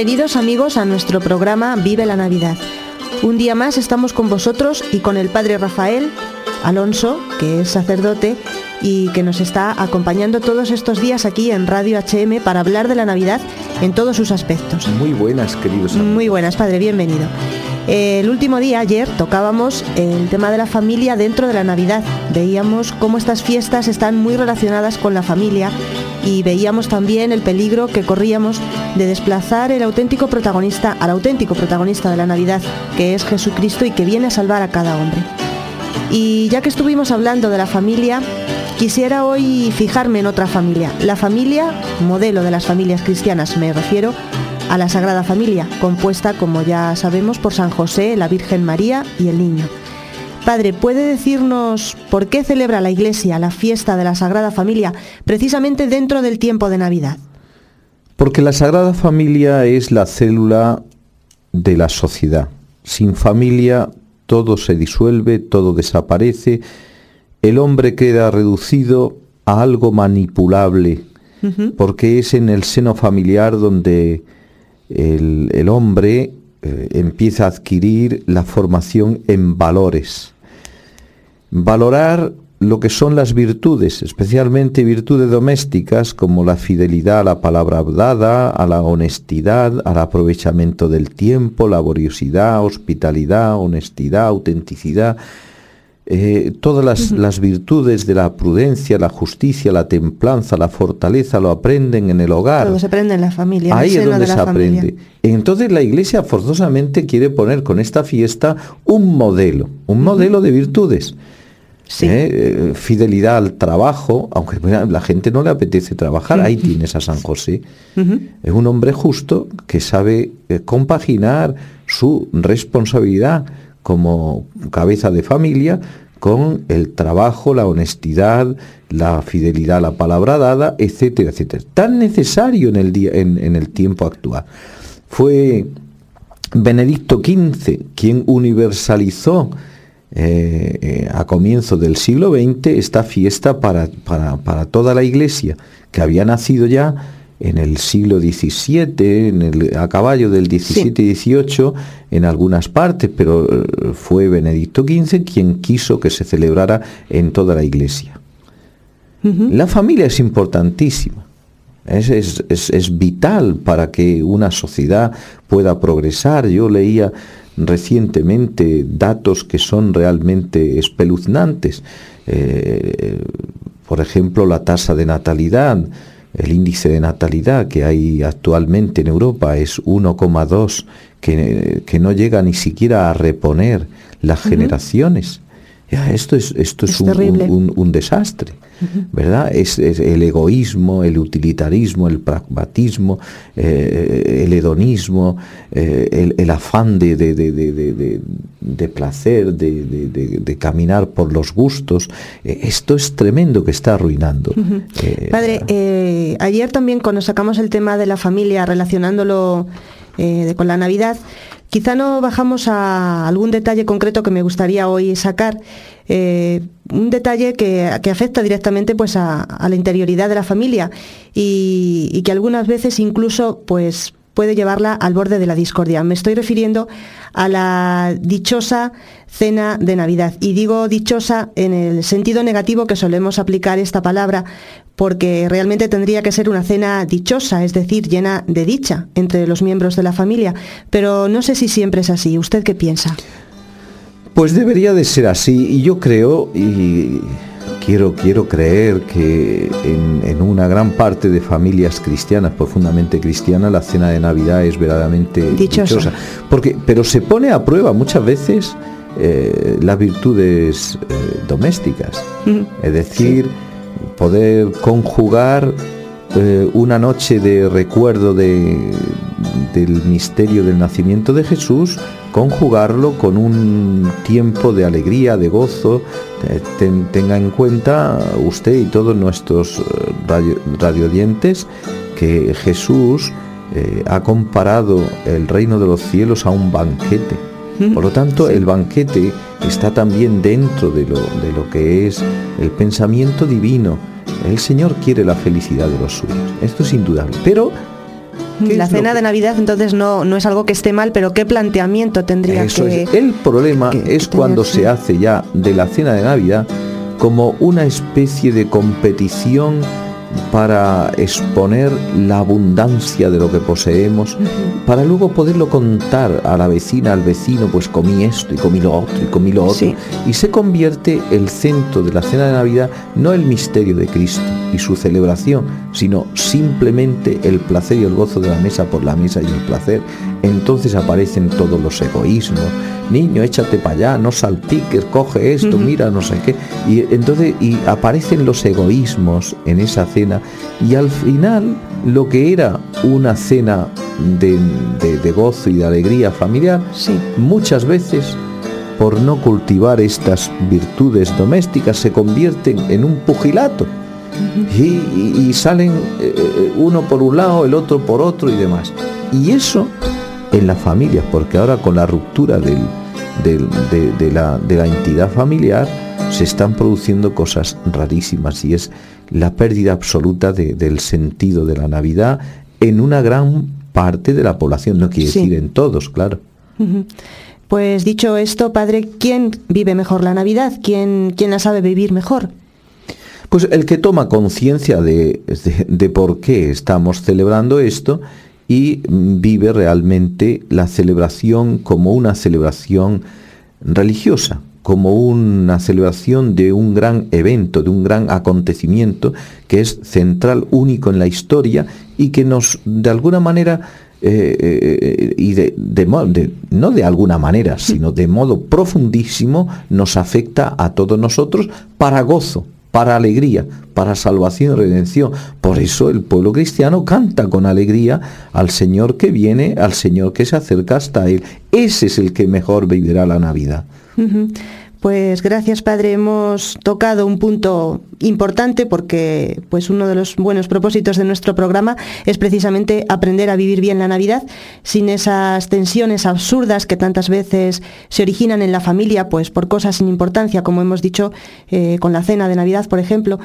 Bienvenidos amigos a nuestro programa Vive la Navidad. Un día más estamos con vosotros y con el Padre Rafael Alonso, que es sacerdote y que nos está acompañando todos estos días aquí en Radio HM para hablar de la Navidad en todos sus aspectos. Muy buenas, queridos amigos. Muy buenas, Padre, bienvenido. El último día, ayer, tocábamos el tema de la familia dentro de la Navidad. Veíamos cómo estas fiestas están muy relacionadas con la familia y veíamos también el peligro que corríamos de desplazar el auténtico protagonista al auténtico protagonista de la Navidad, que es Jesucristo y que viene a salvar a cada hombre. Y ya que estuvimos hablando de la familia, quisiera hoy fijarme en otra familia, la familia modelo de las familias cristianas, me refiero a la Sagrada Familia, compuesta, como ya sabemos, por San José, la Virgen María y el Niño. Padre, ¿puede decirnos por qué celebra la Iglesia la fiesta de la Sagrada Familia precisamente dentro del tiempo de Navidad? Porque la Sagrada Familia es la célula de la sociedad. Sin familia todo se disuelve, todo desaparece, el hombre queda reducido a algo manipulable, porque es en el seno familiar donde el, hombre eh, empieza a adquirir la formación en valores. Valorar lo que son las virtudes, especialmente virtudes domésticas como la fidelidad a la palabra dada, a la honestidad, al aprovechamiento del tiempo, laboriosidad, hospitalidad, honestidad, autenticidad, eh, todas las, virtudes de la prudencia, la justicia, la templanza, la fortaleza, lo aprenden en el hogar. Todo se aprende en la familia. Ahí es donde se aprende. Entonces la Iglesia forzosamente quiere poner con esta fiesta un modelo, un modelo de virtudes. ¿Eh? Eh, fidelidad al trabajo, aunque la gente no le apetece trabajar, ahí tienes a San José. Es un hombre justo que sabe compaginar su responsabilidad como cabeza de familia con el trabajo, la honestidad, la fidelidad a la palabra dada, etcétera, etcétera. Tan necesario en el, día, en, el tiempo actual. Fue Benedicto XV quien universalizó eh, eh, a comienzos del siglo XX esta fiesta para, para, para toda la iglesia, que había nacido ya en el siglo XVII, en el, a caballo del XVII y XVIII, en algunas partes, pero eh, fue Benedicto XV quien quiso que se celebrara en toda la iglesia. La familia es importantísima. Es, es, vital para que una sociedad pueda progresar. Yo leía recientemente datos que son realmente espeluznantes. Eh, por ejemplo, la tasa de natalidad el índice de natalidad que hay actualmente en Europa es 1,2, que, que, no llega ni siquiera a reponer las generaciones. esto es, esto es, un, desastre. ¿Verdad? Es, el egoísmo, el utilitarismo, el pragmatismo, eh, el hedonismo, eh, el, afán de, de, placer, de, caminar por los gustos. Eh, esto es tremendo que está arruinando. Padre, ayer también cuando sacamos el tema de la familia relacionándolo con la Navidad, Quizá no bajamos a algún detalle concreto que me gustaría hoy sacar, eh, un detalle que, afecta directamente pues, a, la interioridad de la familia y, que algunas veces incluso pues, puede llevarla al borde de la discordia. Me estoy refiriendo a la dichosa cena de Navidad. Y digo dichosa en el sentido negativo que solemos aplicar esta palabra, porque realmente tendría que ser una cena dichosa, es decir, llena de dicha entre los miembros de la familia. Pero no sé si siempre es así. ¿Usted qué piensa? Pues debería de ser así. Y yo creo, y quiero, quiero creer que en, una gran parte de familias cristianas, profundamente cristianas, la cena de Navidad es verdaderamente dichosa. porque, pero se pone a prueba muchas veces eh, las virtudes eh, domésticas. Es decir, poder conjugar eh, una noche de recuerdo de, del misterio del nacimiento de Jesús, conjugarlo con un tiempo de alegría, de gozo. tenga en cuenta usted y todos nuestros radio, radiodientes que Jesús ha comparado el reino de los cielos a un banquete por lo tanto, el banquete está también dentro de lo, de lo que es el pensamiento divino. El Señor quiere la felicidad de los suyos. Esto es indudable. Pero La cena de Navidad entonces no, no es algo que esté mal, pero ¿qué planteamiento tendría que... El problema es cuando se hace ya de la cena de Navidad como una especie de competición para exponer la abundancia de lo que poseemos, para luego poderlo contar a la vecina, al vecino, pues comí esto y comí lo otro y comí lo otro. Y se convierte el centro de la cena de Navidad no el misterio de Cristo y su celebración, sino simplemente el placer y el gozo de la mesa por la mesa y el placer. Entonces aparecen todos los egoísmos. Niño, échate para allá, no salpiques, coge esto, mira, no sé qué. Y entonces y aparecen los egoísmos en esa cena y al final lo que era una cena de, gozo y de alegría familiar, muchas veces por no cultivar estas virtudes domésticas se convierten en un pugilato. Y, salen eh, eh, uno por un lado, el otro por otro y demás. Y eso en las familias, porque ahora con la ruptura de, la, de la entidad familiar se están produciendo cosas rarísimas y es la pérdida absoluta del sentido de la Navidad en una gran parte de la población, no quiere decir en todos, claro. Pues dicho esto, padre, ¿quién vive mejor la Navidad? ¿Quién, quién la sabe vivir mejor? Pues el que toma conciencia de, por qué estamos celebrando esto y vive realmente la celebración como una celebración religiosa, como una celebración de un gran evento, de un gran acontecimiento que es central, único en la historia y que nos, de alguna manera, eh, eh, y de, de, no de alguna manera, sino de modo profundísimo, nos afecta a todos nosotros para gozo, para alegría, para salvación y redención. Por eso el pueblo cristiano canta con alegría al Señor que viene, al Señor que se acerca hasta Él. Ese es el que mejor vivirá la Navidad. Pues gracias, Padre. Hemos tocado un punto importante porque pues uno de los buenos propósitos de nuestro programa es precisamente aprender a vivir bien la Navidad sin esas tensiones absurdas que tantas veces se originan en la familia, pues por cosas sin importancia, como hemos dicho eh, con la cena de Navidad, por ejemplo.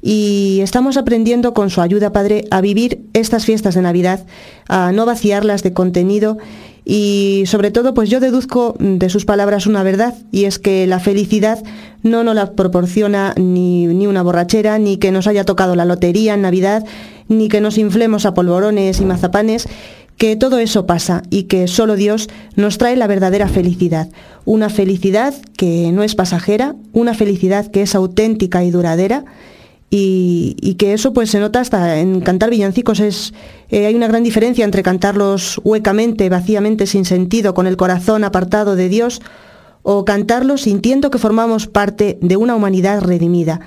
Y estamos aprendiendo con su ayuda, Padre, a vivir estas fiestas de Navidad, a no vaciarlas de contenido y sobre todo, pues yo deduzco de sus palabras una verdad, y es que la felicidad no nos la proporciona ni, ni, una borrachera, ni que nos haya tocado la lotería en Navidad, ni que nos inflemos a polvorones y mazapanes, que todo eso pasa y que solo Dios nos trae la verdadera felicidad. Una felicidad que no es pasajera, una felicidad que es auténtica y duradera, y, que eso pues se nota hasta en cantar villancicos. Es, eh, hay una gran diferencia entre cantarlos huecamente, vacíamente, sin sentido, con el corazón apartado de Dios, o cantarlos sintiendo que formamos parte de una humanidad redimida.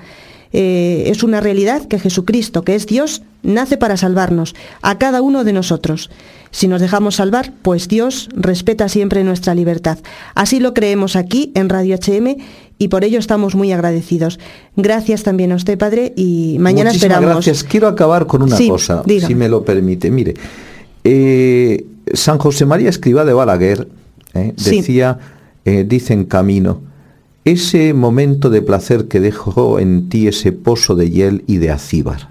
Eh, es una realidad que Jesucristo, que es Dios, nace para salvarnos, a cada uno de nosotros. Si nos dejamos salvar, pues Dios respeta siempre nuestra libertad. Así lo creemos aquí en Radio HM y por ello estamos muy agradecidos. Gracias también a usted, Padre, y mañana Muchísimas esperamos. Gracias. Quiero acabar con una cosa, si me lo permite. Mire, eh, San José María Escriba de Balaguer eh, decía, eh, dice en camino, ese momento de placer que dejó en ti ese pozo de hiel y de acíbar.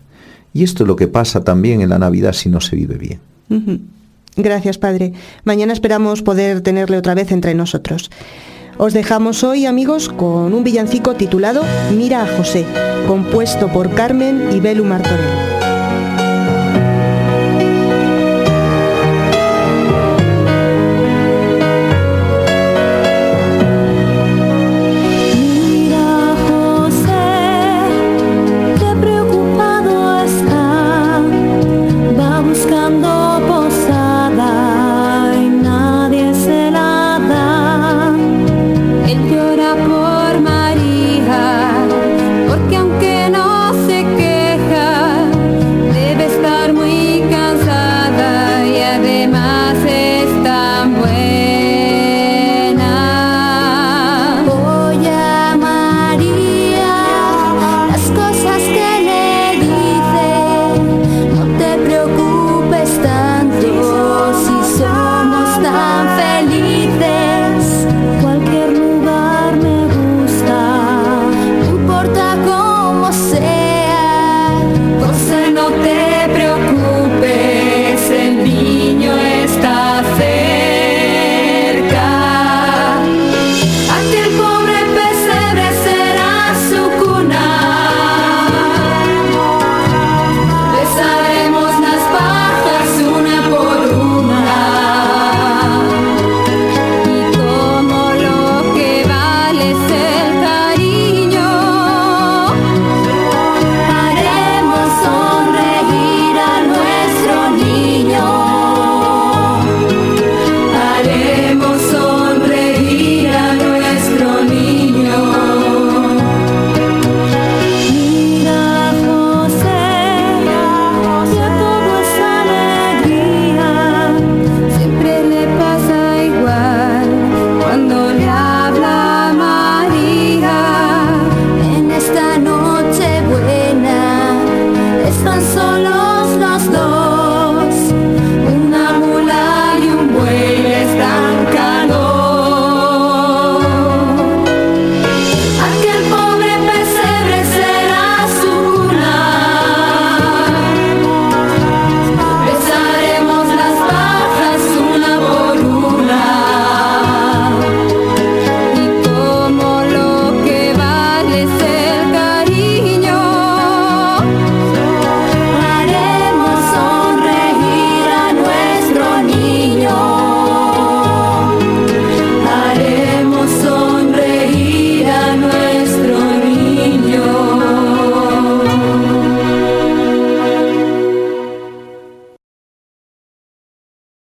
Y esto es lo que pasa también en la Navidad si no se vive bien. Gracias, Padre. Mañana esperamos poder tenerle otra vez entre nosotros. Os dejamos hoy, amigos, con un villancico titulado Mira a José, compuesto por Carmen y Belu Martorell.